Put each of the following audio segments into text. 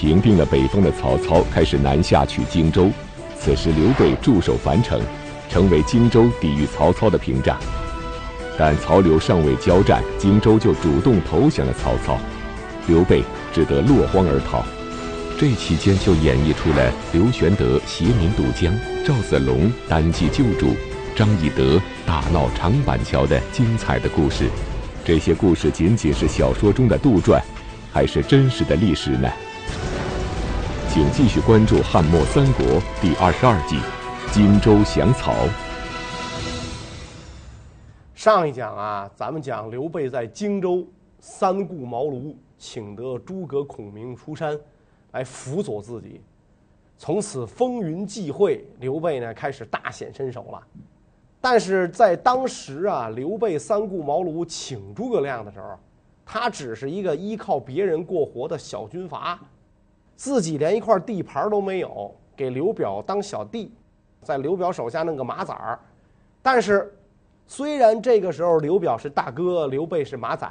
平定了北方的曹操开始南下取荆州，此时刘备驻守樊城，成为荆州抵御曹操的屏障。但曹刘尚未交战，荆州就主动投降了曹操，刘备只得落荒而逃。这期间就演绎出了刘玄德携民渡江、赵子龙单骑救主、张翼德大闹长板桥的精彩的故事。这些故事仅仅是小说中的杜撰，还是真实的历史呢？请继续关注《汉末三国》第二十二集《荆州降曹》。上一讲啊，咱们讲刘备在荆州三顾茅庐，请得诸葛孔明出山来辅佐自己。从此风云际会，刘备呢开始大显身手了。但是在当时啊，刘备三顾茅庐请诸葛亮的时候，他只是一个依靠别人过活的小军阀，自己连一块地盘都没有，给刘表当小弟，在刘表手下弄个马仔儿。但是。虽然这个时候刘表是大哥，刘备是马仔，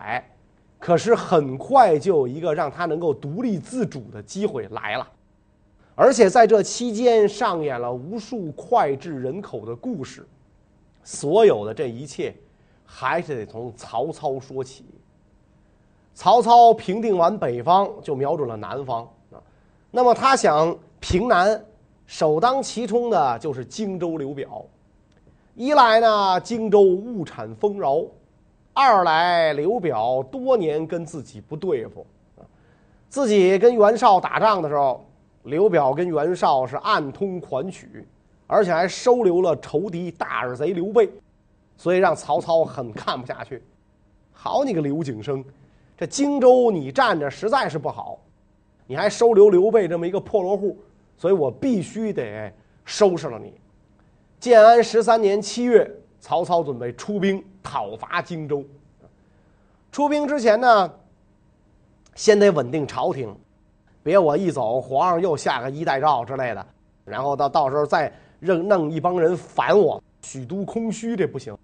可是很快就有一个让他能够独立自主的机会来了，而且在这期间上演了无数脍炙人口的故事，所有的这一切还是得从曹操说起。曹操平定完北方，就瞄准了南方，那么他想平南，首当其冲的就是荆州刘表。一来呢，荆州物产丰饶；二来刘表多年跟自己不对付，自己跟袁绍打仗的时候，刘表跟袁绍是暗通款曲，而且还收留了仇敌大耳贼刘备，所以让曹操很看不下去。好你个刘景升，这荆州你占着实在是不好，你还收留刘备这么一个破落户，所以我必须得收拾了你。建安十三年七月，曹操准备出兵讨伐荆州。出兵之前呢，先得稳定朝廷，别我一走，皇上又下个衣带诏之类的，然后到到时候再扔弄一帮人反我，许都空虚，这不行。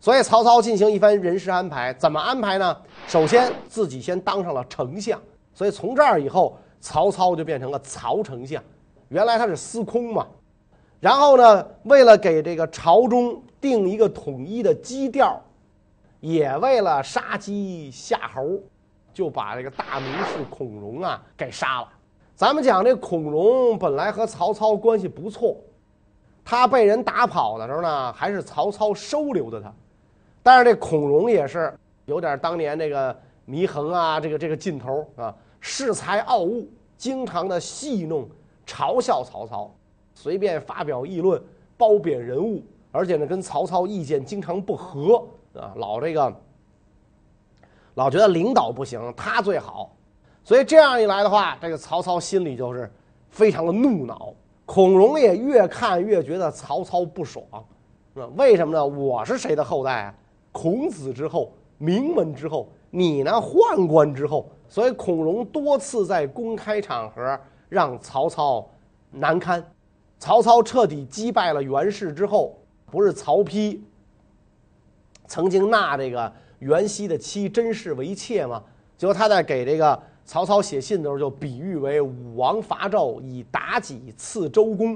所以曹操进行一番人事安排，怎么安排呢？首先自己先当上了丞相，所以从这儿以后，曹操就变成了曹丞相。原来他是司空嘛。然后呢，为了给这个朝中定一个统一的基调，也为了杀鸡吓猴，就把这个大名士孔融啊给杀了。咱们讲这孔融本来和曹操关系不错，他被人打跑的时候呢，还是曹操收留的他。但是这孔融也是有点当年这个祢衡啊，这个这个劲头啊，恃才傲物，经常的戏弄嘲笑曹操。随便发表议论，褒贬人物，而且呢，跟曹操意见经常不合啊，老这个，老觉得领导不行，他最好，所以这样一来的话，这个曹操心里就是非常的怒恼。孔融也越看越觉得曹操不爽，那为什么呢？我是谁的后代啊？孔子之后，名门之后，你呢，宦官之后，所以孔融多次在公开场合让曹操难堪。曹操彻底击败了袁氏之后，不是曹丕曾经纳这个袁熙的妻甄氏为妾吗？结果他在给这个曹操写信的时候，就比喻为武王伐纣以妲己赐周公，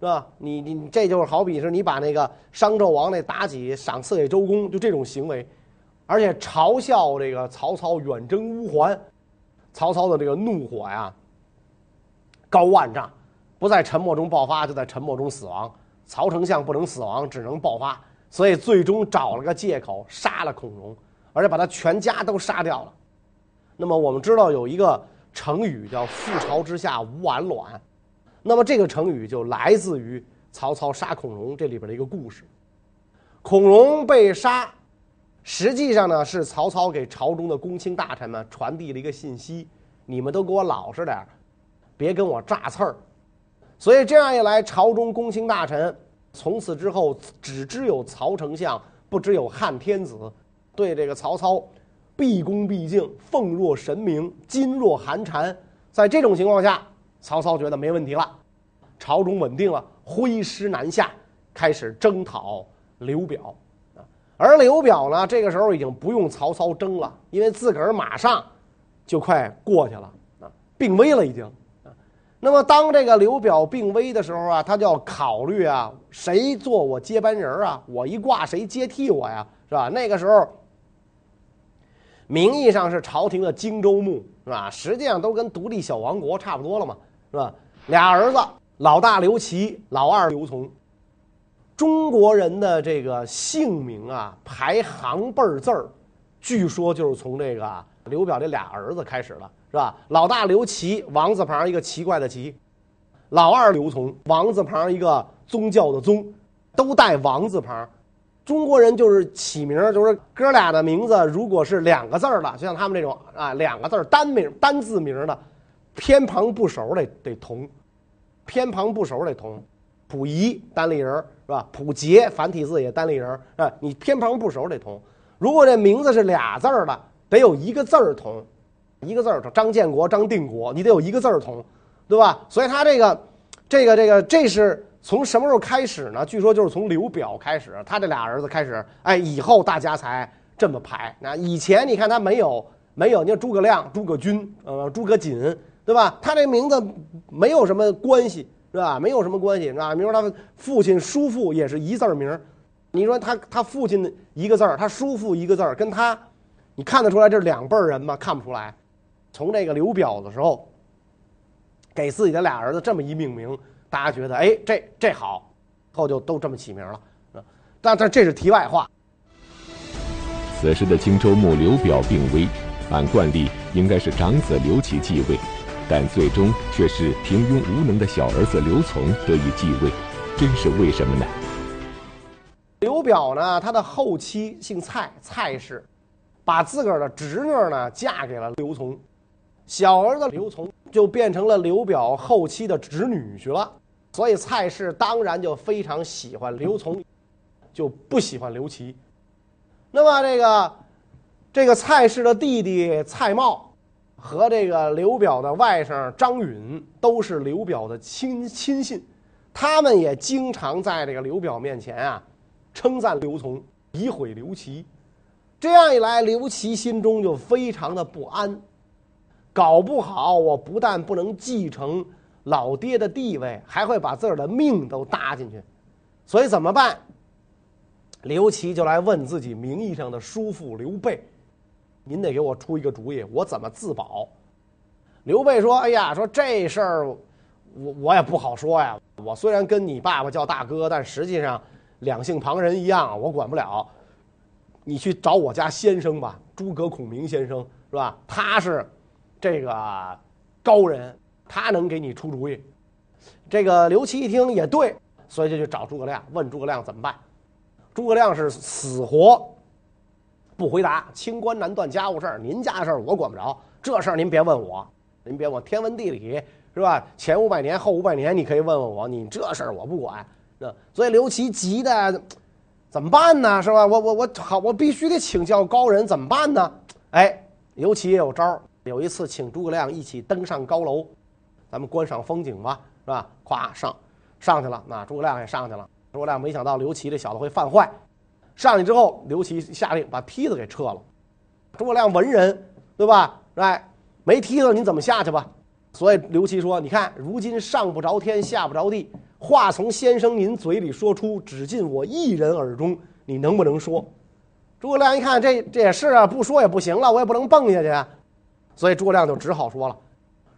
是吧？你你这就是好比是你把那个商纣王那妲己赏赐给周公，就这种行为，而且嘲笑这个曹操远征乌桓，曹操的这个怒火呀，高万丈。不在沉默中爆发，就在沉默中死亡。曹丞相不能死亡，只能爆发，所以最终找了个借口杀了孔融，而且把他全家都杀掉了。那么我们知道有一个成语叫“覆巢之下无完卵”，那么这个成语就来自于曹操杀孔融这里边的一个故事。孔融被杀，实际上呢是曹操给朝中的公卿大臣们传递了一个信息：你们都给我老实点，别跟我炸刺儿。所以这样一来，朝中公卿大臣从此之后只知有曹丞相，不知有汉天子，对这个曹操毕恭毕敬，奉若神明，噤若寒蝉。在这种情况下，曹操觉得没问题了，朝中稳定了，挥师南下，开始征讨刘表。而刘表呢，这个时候已经不用曹操争了，因为自个儿马上就快过去了啊。病危了已经。那么当这个刘表病危的时候啊，他就要考虑啊，谁做我接班人啊？我一挂谁接替我呀？是吧？那个时候，名义上是朝廷的荆州牧，是吧？实际上都跟独立小王国差不多了嘛，是吧？俩儿子，老大刘琦，老二刘琮。中国人的这个姓名啊，排行辈字儿，据说就是从这个刘表这俩儿子开始了。是吧？老大刘琦，王字旁一个奇怪的奇；老二刘琮，王字旁一个宗教的宗，都带王字旁。中国人就是起名，就是哥俩的名字，如果是两个字儿的，就像他们这种啊，两个字儿单名单字名的，偏旁部首得得同，偏旁部首得同。溥仪单立人是吧？溥杰繁体字也单立人啊，你偏旁部首得同。如果这名字是俩字儿的，得有一个字儿同。一个字儿，张建国、张定国，你得有一个字儿同，对吧？所以他这个，这个，这个，这是从什么时候开始呢？据说就是从刘表开始，他这俩儿子开始，哎，以后大家才这么排。那以前你看他没有，没有，你看诸葛亮、诸葛均、呃，诸葛瑾，对吧？他这名字没有什么关系，是吧？没有什么关系，啊，比如说他父亲、叔父也是一字儿名，你说他他父亲一个字儿，他叔父一个字儿，跟他，你看得出来这是两辈人吗？看不出来。从这个刘表的时候，给自己的俩儿子这么一命名，大家觉得哎，这这好，后就都这么起名了。但但这是题外话。此时的荆州牧刘表病危，按惯例应该是长子刘琦继位，但最终却是平庸无能的小儿子刘琮得以继位，真是为什么呢？刘表呢，他的后妻姓蔡，蔡氏，把自个儿的侄女呢嫁给了刘琮。小儿子刘琮就变成了刘表后期的侄女婿了，所以蔡氏当然就非常喜欢刘琮，就不喜欢刘琦。那么这个这个蔡氏的弟弟蔡瑁和这个刘表的外甥张允都是刘表的亲亲信，他们也经常在这个刘表面前啊称赞刘琮，诋毁刘琦。这样一来，刘琦心中就非常的不安。搞不好，我不但不能继承老爹的地位，还会把自个儿的命都搭进去。所以怎么办？刘琦就来问自己名义上的叔父刘备：“您得给我出一个主意，我怎么自保？”刘备说：“哎呀，说这事儿，我我也不好说呀。我虽然跟你爸爸叫大哥，但实际上两姓旁人一样，我管不了。你去找我家先生吧，诸葛孔明先生是吧？他是。”这个高人，他能给你出主意。这个刘琦一听也对，所以就去找诸葛亮，问诸葛亮怎么办。诸葛亮是死活不回答，清官难断家务事儿，您家的事儿我管不着，这事儿您别问我，您别问，天文地理是吧？前五百年后五百年你可以问问我，你这事儿我不管。那所以刘琦急的怎么办呢？是吧？我我我好，我必须得请教高人，怎么办呢？哎，刘琦也有招儿。有一次，请诸葛亮一起登上高楼，咱们观赏风景吧，是吧？咵上，上去了。那诸葛亮也上去了。诸葛亮没想到刘琦这小子会犯坏，上去之后，刘琦下令把梯子给撤了。诸葛亮文人，对吧？哎，没梯子你怎么下去吧？所以刘琦说：“你看，如今上不着天，下不着地，话从先生您嘴里说出，只进我一人耳中，你能不能说？”诸葛亮一看，这这也是啊，不说也不行了，我也不能蹦下去啊。所以诸葛亮就只好说了：“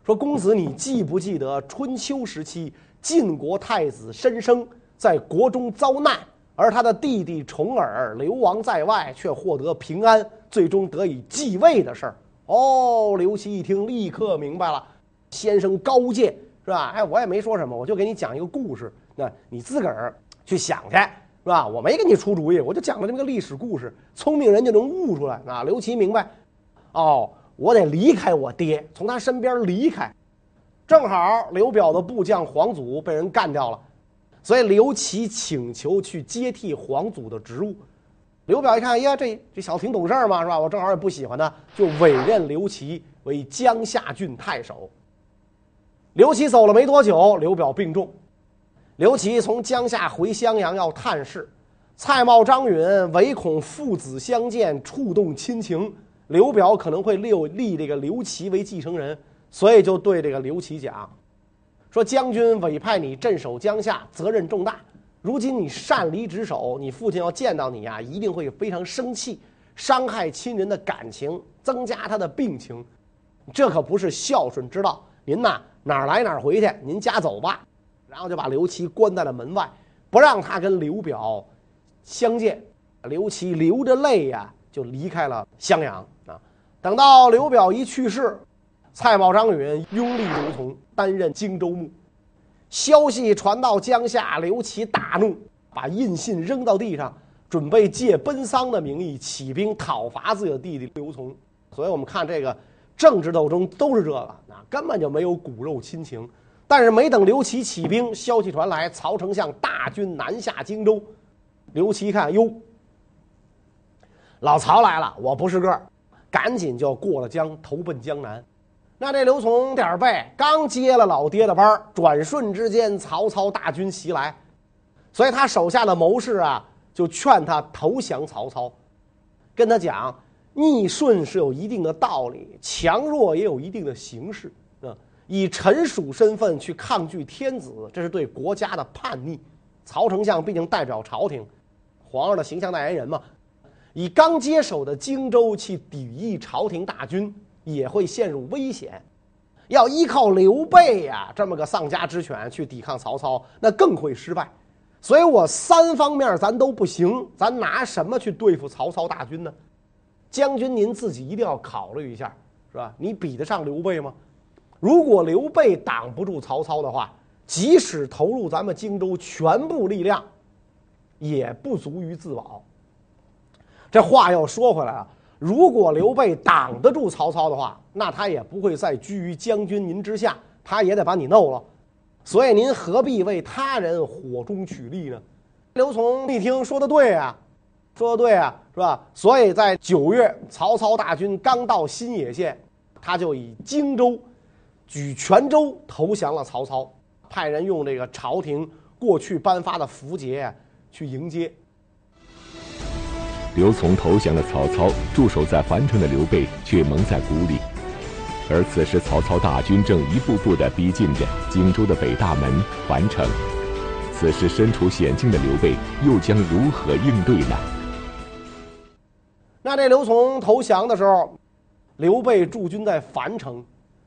说公子，你记不记得春秋时期晋国太子申生在国中遭难，而他的弟弟重耳流亡在外，却获得平安，最终得以继位的事儿？”哦，刘琦一听，立刻明白了。先生高见是吧？哎，我也没说什么，我就给你讲一个故事，那你自个儿去想去是吧？我没给你出主意，我就讲了这么个历史故事。聪明人就能悟出来啊！刘琦明白，哦。我得离开我爹，从他身边离开。正好刘表的部将黄祖被人干掉了，所以刘琦请求去接替皇祖的职务。刘表一看，呀，这这小子挺懂事儿嘛，是吧？我正好也不喜欢他，就委任刘琦为江夏郡太守。刘琦走了没多久，刘表病重，刘琦从江夏回襄阳要探视，蔡瑁、张允唯恐父子相见触动亲情。刘表可能会立立这个刘琦为继承人，所以就对这个刘琦讲，说将军委派你镇守江夏，责任重大。如今你擅离职守，你父亲要见到你呀、一定会非常生气，伤害亲人的感情，增加他的病情，这可不是孝顺之道。您呐，哪儿来哪儿回去，您家走吧。然后就把刘琦关在了门外，不让他跟刘表相见。刘琦流着泪呀、就离开了襄阳啊。等到刘表一去世，蔡瑁、张允拥立刘琮担任荆州牧。消息传到江夏，刘琦大怒，把印信扔到地上，准备借奔丧的名义起兵讨伐自己的弟弟刘琮。所以我们看这个政治斗争都是这个，啊，根本就没有骨肉亲情。但是没等刘琦起兵，消息传来，曹丞相大军南下荆州。刘琦一看，哟，老曹来了，我不是个儿，赶紧就过了江，投奔江南。那这刘琮点背，刚接了老爹的班转瞬之间，曹操大军袭来，所以他手下的谋士啊，就劝他投降曹操，跟他讲，逆顺是有一定的道理，强弱也有一定的形式啊。以臣属身份去抗拒天子，这是对国家的叛逆。曹丞相毕竟代表朝廷，皇上的形象代言人嘛，以刚接手的荆州去抵御朝廷大军。也会陷入危险，要依靠刘备呀这么个丧家之犬去抵抗曹操，那更会失败。所以我三方面咱都不行，咱拿什么去对付曹操大军呢？将军您自己一定要考虑一下，是吧？你比得上刘备吗？如果刘备挡不住曹操的话，即使投入咱们荆州全部力量，也不足于自保。这话又说回来了。如果刘备挡得住曹操的话，那他也不会再居于将军您之下，他也得把你弄了。所以您何必为他人火中取栗呢？刘琮一听说的对啊，说的对啊，是吧？所以在九月，曹操大军刚到新野县，他就以荆州举泉州投降了曹操，派人用这个朝廷过去颁发的符节去迎接。刘琮投降了曹操，驻守在樊城的刘备却蒙在鼓里。而此时，曹操大军正一步步地逼近着荆州的北大门樊城。此时身处险境的刘备又将如何应对呢？那这刘琮投降的时候，刘备驻军在樊城，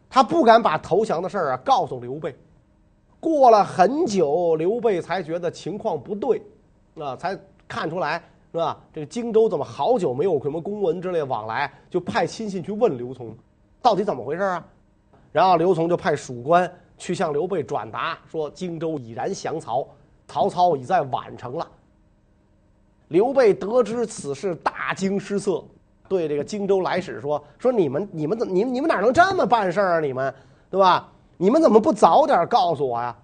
他不敢把投降的事儿啊告诉刘备。过了很久，刘备才觉得情况不对，啊，才看出来。是吧？这个荆州怎么好久没有什么公文之类往来？就派亲信去问刘琮，到底怎么回事啊？然后刘琮就派属官去向刘备转达说：荆州已然降曹，曹操已在宛城了。刘备得知此事，大惊失色，对这个荆州来使说：说你们你们怎你们你们哪能这么办事啊？你们对吧？你们怎么不早点告诉我呀？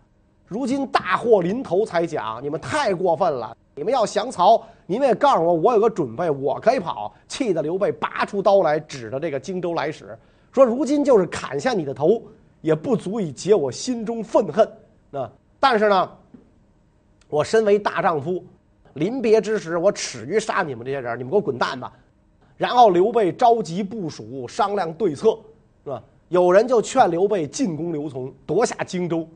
如今大祸临头才讲，你们太过分了。你们要降曹，你们也告诉我，我有个准备，我可以跑。气得刘备拔出刀来，指着这个荆州来使，说：“如今就是砍下你的头，也不足以解我心中愤恨。那但是呢，我身为大丈夫，临别之时，我耻于杀你们这些人，你们给我滚蛋吧。”然后刘备召集部署商量对策，是吧？有人就劝刘备进攻刘琮，夺下荆州。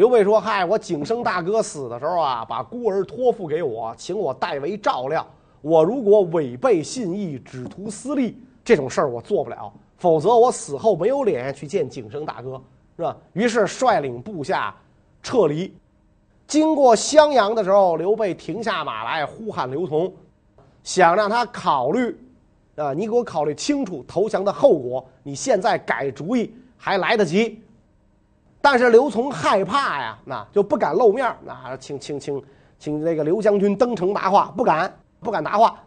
刘备说：“嗨，我景生大哥死的时候啊，把孤儿托付给我，请我代为照料。我如果违背信义，只图私利，这种事儿我做不了。否则我死后没有脸去见景生大哥，是吧？”于是率领部下撤离。经过襄阳的时候，刘备停下马来，呼喊刘琮，想让他考虑，啊，你给我考虑清楚投降的后果。你现在改主意还来得及。但是刘琮害怕呀，那就不敢露面。那请请请请那个刘将军登城答话，不敢不敢答话。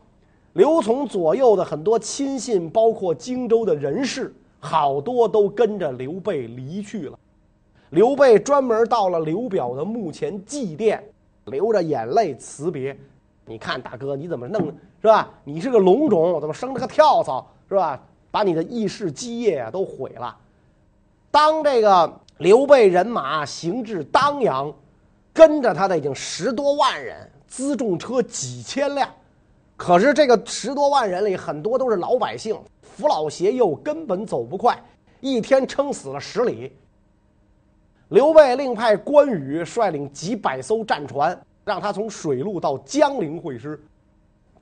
刘琮左右的很多亲信，包括荆州的人士，好多都跟着刘备离去了。刘备专门到了刘表的墓前祭奠，流着眼泪辞别。你看大哥，你怎么弄是吧？你是个龙种，怎么生了个跳蚤是吧？把你的义士基业啊都毁了。当这个。刘备人马行至当阳，跟着他的已经十多万人，辎重车几千辆。可是这个十多万人里，很多都是老百姓，扶老携幼，根本走不快。一天撑死了十里。刘备另派关羽率领几百艘战船，让他从水路到江陵会师。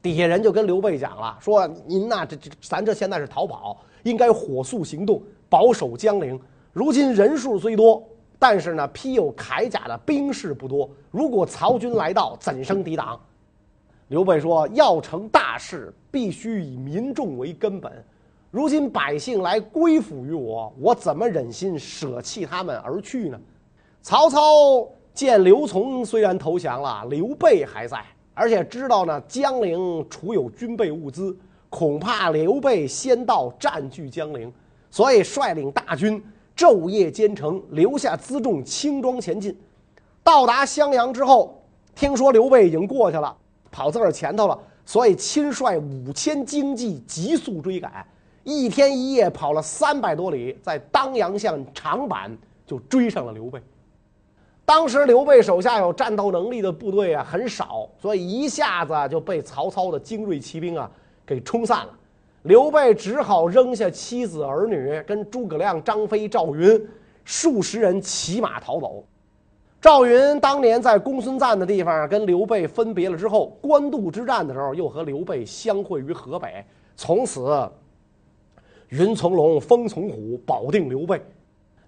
底下人就跟刘备讲了，说您呐，这这咱这现在是逃跑，应该火速行动，保守江陵。如今人数虽多，但是呢，披有铠甲的兵士不多。如果曹军来到，怎生抵挡？刘备说：“要成大事，必须以民众为根本。如今百姓来归附于我，我怎么忍心舍弃他们而去呢？”曹操见刘琮虽然投降了，刘备还在。而且知道呢，江陵储有军备物资，恐怕刘备先到占据江陵，所以率领大军昼夜兼程，留下辎重轻装前进。到达襄阳之后，听说刘备已经过去了，跑自个儿前头了，所以亲率五千精骑急速追赶，一天一夜跑了三百多里，在当阳县长坂就追上了刘备。当时刘备手下有战斗能力的部队啊很少，所以一下子就被曹操的精锐骑兵啊给冲散了。刘备只好扔下妻子儿女，跟诸葛亮、张飞、赵云数十人骑马逃走。赵云当年在公孙瓒的地方跟刘备分别了之后，官渡之战的时候又和刘备相会于河北，从此云从龙，风从虎，保定刘备。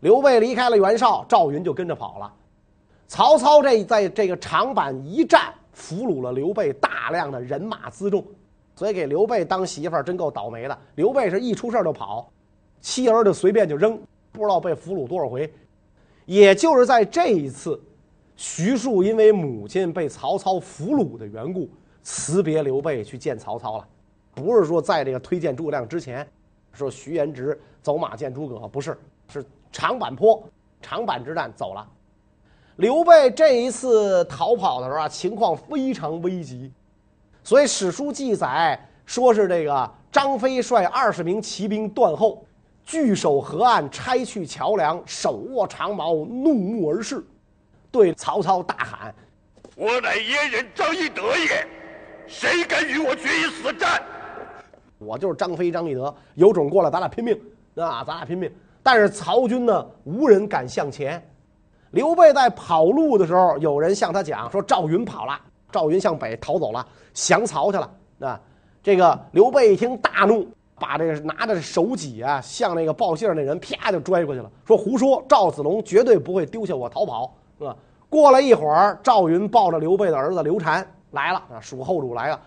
刘备离开了袁绍，赵云就跟着跑了。曹操这在这个长坂一战，俘虏了刘备大量的人马辎重，所以给刘备当媳妇儿真够倒霉的。刘备是一出事儿就跑，妻儿就随便就扔，不知道被俘虏多少回。也就是在这一次，徐庶因为母亲被曹操俘虏的缘故，辞别刘备去见曹操了。不是说在这个推荐诸葛亮之前，说徐延直走马见诸葛，不是，是长坂坡长坂之战走了。刘备这一次逃跑的时候啊，情况非常危急，所以史书记载说是这个张飞率二十名骑兵断后，据守河岸，拆去桥梁，手握长矛，怒目而视，对曹操大喊：“我乃燕人张翼德也，谁敢与我决一死战？”我就是张飞张翼德，有种过来，咱俩拼命啊！咱俩拼命！但是曹军呢，无人敢向前。刘备在跑路的时候，有人向他讲说：“赵云跑了，赵云向北逃走了，降曹去了。”啊，这个刘备一听大怒，把这个拿着手戟啊，向那个报信儿那人啪就拽过去了，说：“胡说，赵子龙绝对不会丢下我逃跑。”是吧？过了一会儿，赵云抱着刘备的儿子刘禅来了啊，蜀后主来了。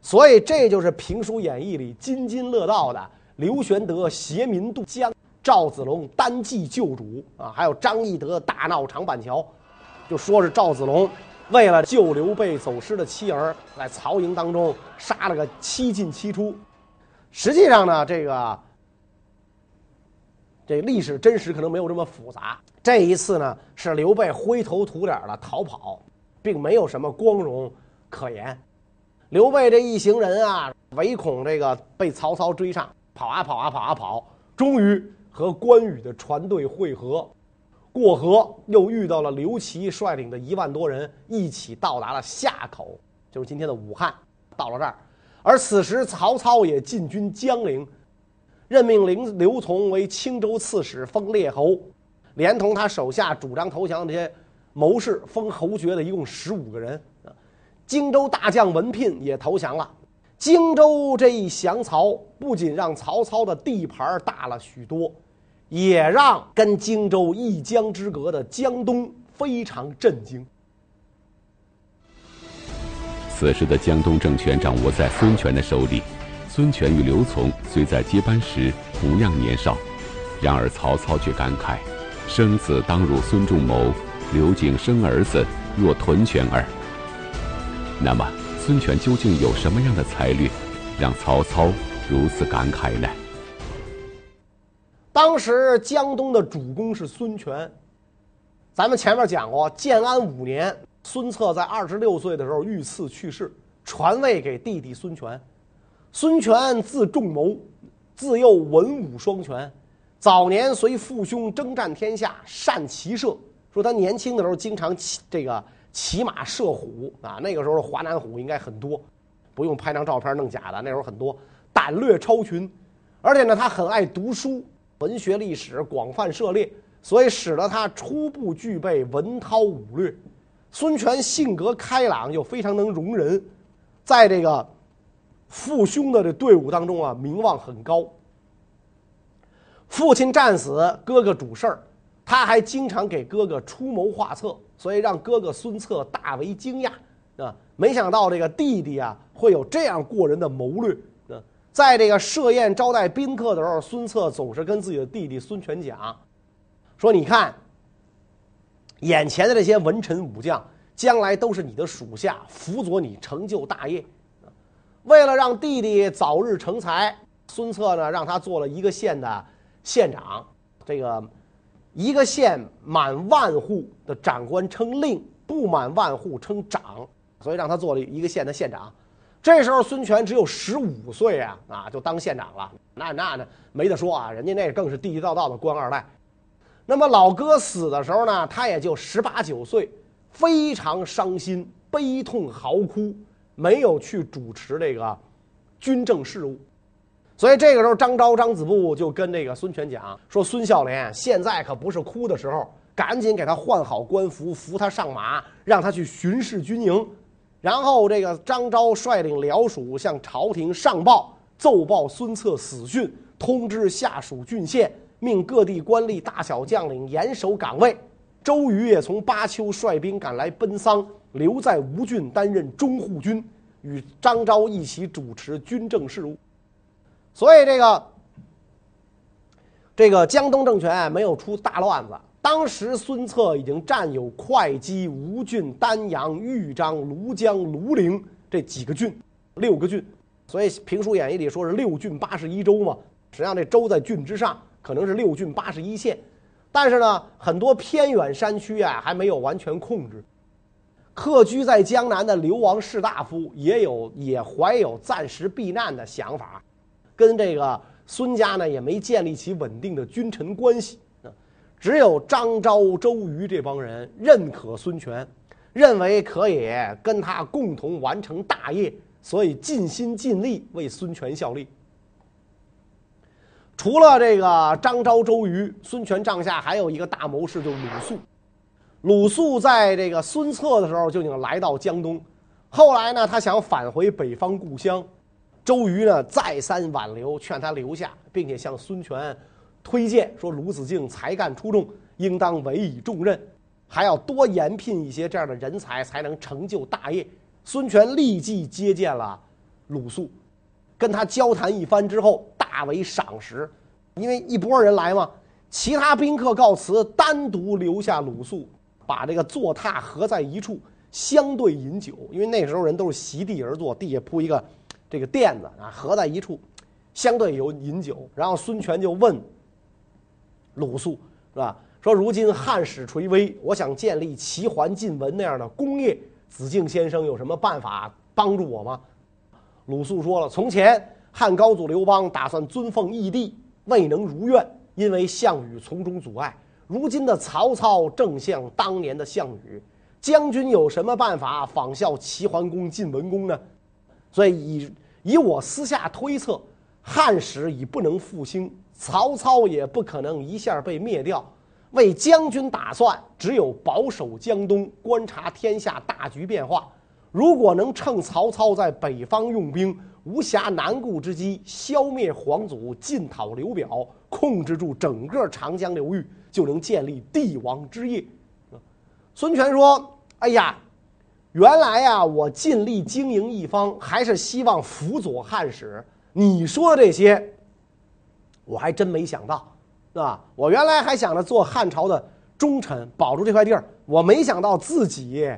所以这就是评书演义里津津乐道的刘玄德携民渡江。赵子龙单骑救主啊，还有张翼德大闹长板桥，就说是赵子龙为了救刘备走失的妻儿，在曹营当中杀了个七进七出。实际上呢，这个这历史真实可能没有这么复杂。这一次呢，是刘备灰头土脸的逃跑，并没有什么光荣可言。刘备这一行人啊，唯恐这个被曹操追上，跑啊跑啊跑啊跑，终于。和关羽的船队会合，过河又遇到了刘琦率领的一万多人，一起到达了夏口，就是今天的武汉。到了这儿，而此时曹操也进军江陵，任命刘刘琮为青州刺史，封列侯，连同他手下主张投降的这些谋士，封侯爵的一共十五个人。荆州大将文聘也投降了。荆州这一降曹，不仅让曹操的地盘大了许多，也让跟荆州一江之隔的江东非常震惊。此时的江东政权掌握在孙权的手里，孙权与刘琮虽在接班时同样年少，然而曹操却感慨：“生子当如孙仲谋，刘景生儿子若屯泉耳。”那么。孙权究竟有什么样的才略，让曹操如此感慨呢？当时江东的主公是孙权。咱们前面讲过，建安五年，孙策在二十六岁的时候遇刺去世，传位给弟弟孙权。孙权字仲谋，自幼文武双全，早年随父兄征战天下，善骑射。说他年轻的时候经常骑这个。骑马射虎啊！那个时候华南虎应该很多，不用拍张照片弄假的。那时候很多，胆略超群，而且呢，他很爱读书，文学历史广泛涉猎，所以使得他初步具备文韬武略。孙权性格开朗，又非常能容人，在这个父兄的这队伍当中啊，名望很高。父亲战死，哥哥主事儿，他还经常给哥哥出谋划策，所以让哥哥孙策大为惊讶啊！没想到这个弟弟啊，会有这样过人的谋略！在这个设宴招待宾客的时候，孙策总是跟自己的弟弟孙权讲，说：“你看。”眼前的这些文臣武将，将来都是你的属下，辅佐你成就大业。为了让弟弟早日成才，孙策呢，让他做了一个县的县长。这个一个县满万户的长官称令，不满万户称长，所以让他做了一个县的县长。这时候孙权只有十五岁啊，啊，就当县长了。那那那没得说啊，人家那更是地地道道的官二代。那么老哥死的时候呢，他也就十八九岁，非常伤心，悲痛嚎哭，没有去主持这个军政事务。所以这个时候，张昭、张子布就跟这个孙权讲说：“孙孝廉，现在可不是哭的时候，赶紧给他换好官服，扶他上马，让他去巡视军营。”然后这个张昭率领辽属向朝廷上报，奏报孙策死讯，通知下属郡县。命各地官吏大小将领严守岗位，周瑜也从巴丘率兵赶来奔丧，留在吴郡担任中护军，与张昭一起主持军政事务。所以这个这个江东政权没有出大乱子。当时孙策已经占有会稽、吴郡、丹阳、豫章、庐江、庐陵这几个郡，六个郡。所以《评书演义》里说是六郡八十一州嘛，实际上这州在郡之上。可能是六郡八十一县，但是呢，很多偏远山区啊还没有完全控制。客居在江南的流亡士大夫也有也怀有暂时避难的想法，跟这个孙家呢也没建立起稳定的君臣关系。只有张昭、周瑜这帮人认可孙权，认为可以跟他共同完成大业，所以尽心尽力为孙权效力。除了这个张昭、周瑜，孙权帐下还有一个大谋士，就是鲁肃。鲁肃在这个孙策的时候就已经来到江东，后来呢，他想返回北方故乡，周瑜呢再三挽留，劝他留下，并且向孙权推荐说：“鲁子敬才干出众，应当委以重任，还要多延聘一些这样的人才，才能成就大业。”孙权立即接见了鲁肃，跟他交谈一番之后。大为赏识，因为一拨人来嘛，其他宾客告辞，单独留下鲁肃，把这个坐榻合在一处，相对饮酒。因为那时候人都是席地而坐，地下铺一个这个垫子啊，合在一处，相对有饮酒。然后孙权就问鲁肃是吧？说如今汉室垂危，我想建立齐桓晋文那样的功业，子敬先生有什么办法帮助我吗？鲁肃说了，从前。汉高祖刘邦打算尊奉义帝，未能如愿，因为项羽从中阻碍。如今的曹操正像当年的项羽，将军有什么办法仿效齐桓公、晋文公呢？所以以以我私下推测，汉室已不能复兴，曹操也不可能一下被灭掉。为将军打算，只有保守江东，观察天下大局变化。如果能趁曹操在北方用兵，无暇南顾之机，消灭黄祖，进讨刘表，控制住整个长江流域，就能建立帝王之业。孙权说：“哎呀，原来呀，我尽力经营一方，还是希望辅佐汉室。你说的这些，我还真没想到，是吧？我原来还想着做汉朝的忠臣，保住这块地儿，我没想到自己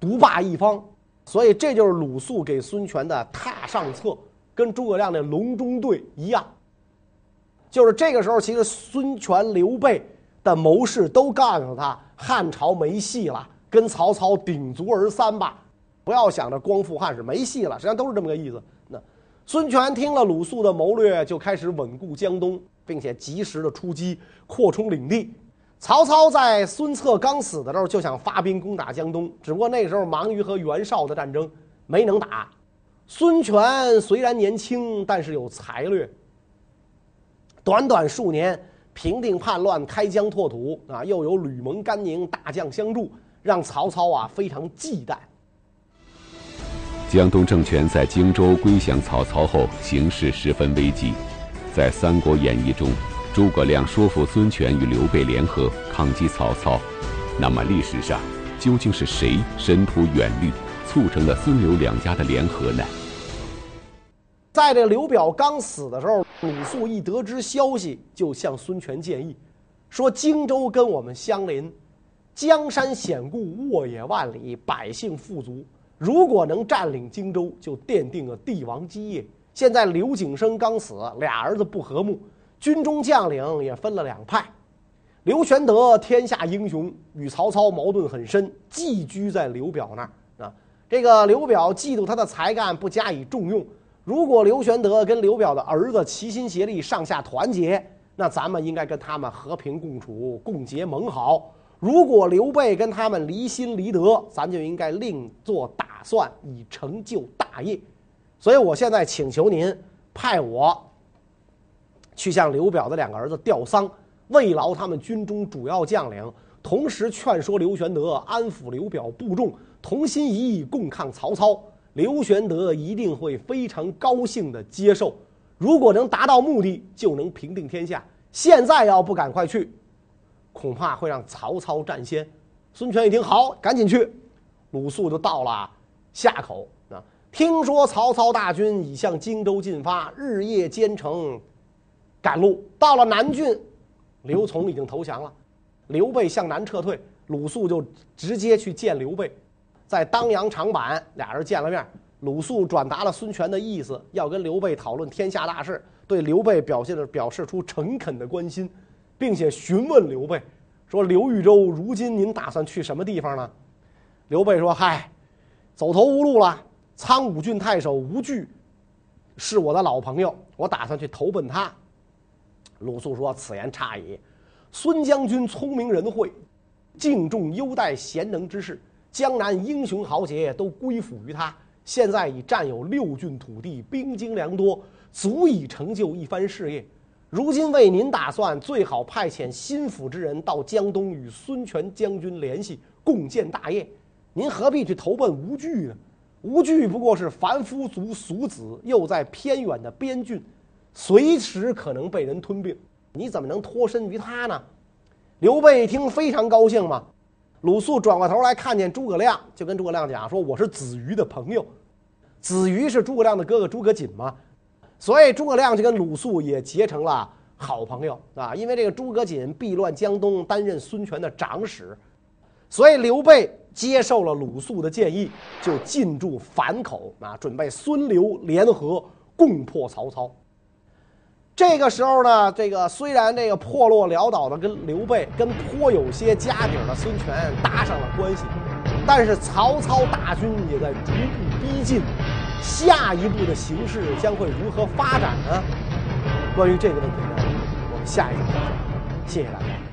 独霸一方。”所以这就是鲁肃给孙权的榻上策，跟诸葛亮的隆中对一样。就是这个时候，其实孙权、刘备的谋士都告诉他，汉朝没戏了，跟曹操鼎足而三吧，不要想着光复汉室，没戏了。实际上都是这么个意思。孙权听了鲁肃的谋略，就开始稳固江东，并且及时的出击，扩充领地。曹操在孙策刚死的时候就想发兵攻打江东，只不过那时候忙于和袁绍的战争，没能打。孙权虽然年轻，但是有才略。短短数年，平定叛乱、开疆拓土啊，又有吕蒙、甘宁大将相助，让曹操啊非常忌惮。江东政权在荆州归降曹操后，形势十分危急。在《三国演义》中，诸葛亮说服孙权与刘备联合抗击曹操。那么，历史上究竟是谁深图远虑，促成了孙刘两家的联合呢？在这刘表刚死的时候，鲁肃一得知消息，就向孙权建议，说：“荆州跟我们相邻，江山险固，沃野万里，百姓富足。”如果能占领荆州，就奠定了帝王基业。现在刘景升刚死，俩儿子不和睦，军中将领也分了两派。刘玄德天下英雄，与曹操矛盾很深，寄居在刘表那儿啊。这个刘表嫉妒他的才干，不加以重用。如果刘玄德跟刘表的儿子齐心协力，上下团结，那咱们应该跟他们和平共处，共结盟好。如果刘备跟他们离心离德，咱就应该另做打算，以成就大业。所以我现在请求您派我去向刘表的两个儿子吊丧，慰劳他们军中主要将领，同时劝说刘玄德安抚刘表部众，同心一意共抗曹操。刘玄德一定会非常高兴地接受。如果能达到目的，就能平定天下。现在要不赶快去，恐怕会让曹操占先。孙权一听，好，赶紧去。鲁肃就到了夏口啊，听说曹操大军已向荆州进发，日夜兼程赶路。到了南郡，刘琮已经投降了，刘备向南撤退，鲁肃就直接去见刘备，在当阳长坂俩人见了面。鲁肃转达了孙权的意思，要跟刘备讨论天下大事，对刘备表现的表示出诚恳的关心。并且询问刘备说：“刘豫州如今您打算去什么地方呢？”刘备说：“嗨，走投无路了。苍梧郡太守吴惧是我的老朋友，我打算去投奔他。”鲁肃说：“此言差矣。孙将军聪明仁惠，敬重优待贤能之士，江南英雄豪杰都归附于他。现在已占有六郡土地，兵精粮多，足以成就一番事业。”如今为您打算，最好派遣心腹之人到江东与孙权将军联系，共建大业。您何必去投奔吴惧呢？吴惧不过是凡夫俗俗子，又在偏远的边郡，随时可能被人吞并。你怎么能脱身于他呢？刘备一听非常高兴嘛。鲁肃转过头来看见诸葛亮，就跟诸葛亮讲说：“我是子瑜的朋友，子瑜是诸葛亮的哥哥诸葛瑾嘛。”所以诸葛亮就跟鲁肃也结成了好朋友啊，因为这个诸葛瑾避乱江东，担任孙权的长史，所以刘备接受了鲁肃的建议，就进驻樊口啊，准备孙刘联合共破曹操。这个时候呢，这个虽然这个破落潦倒的跟刘备跟颇有些家底的孙权搭上了关系，但是曹操大军也在逐步逼近。下一步的形势将会如何发展呢？关于这个问题呢，我们下一集再说。谢谢大家。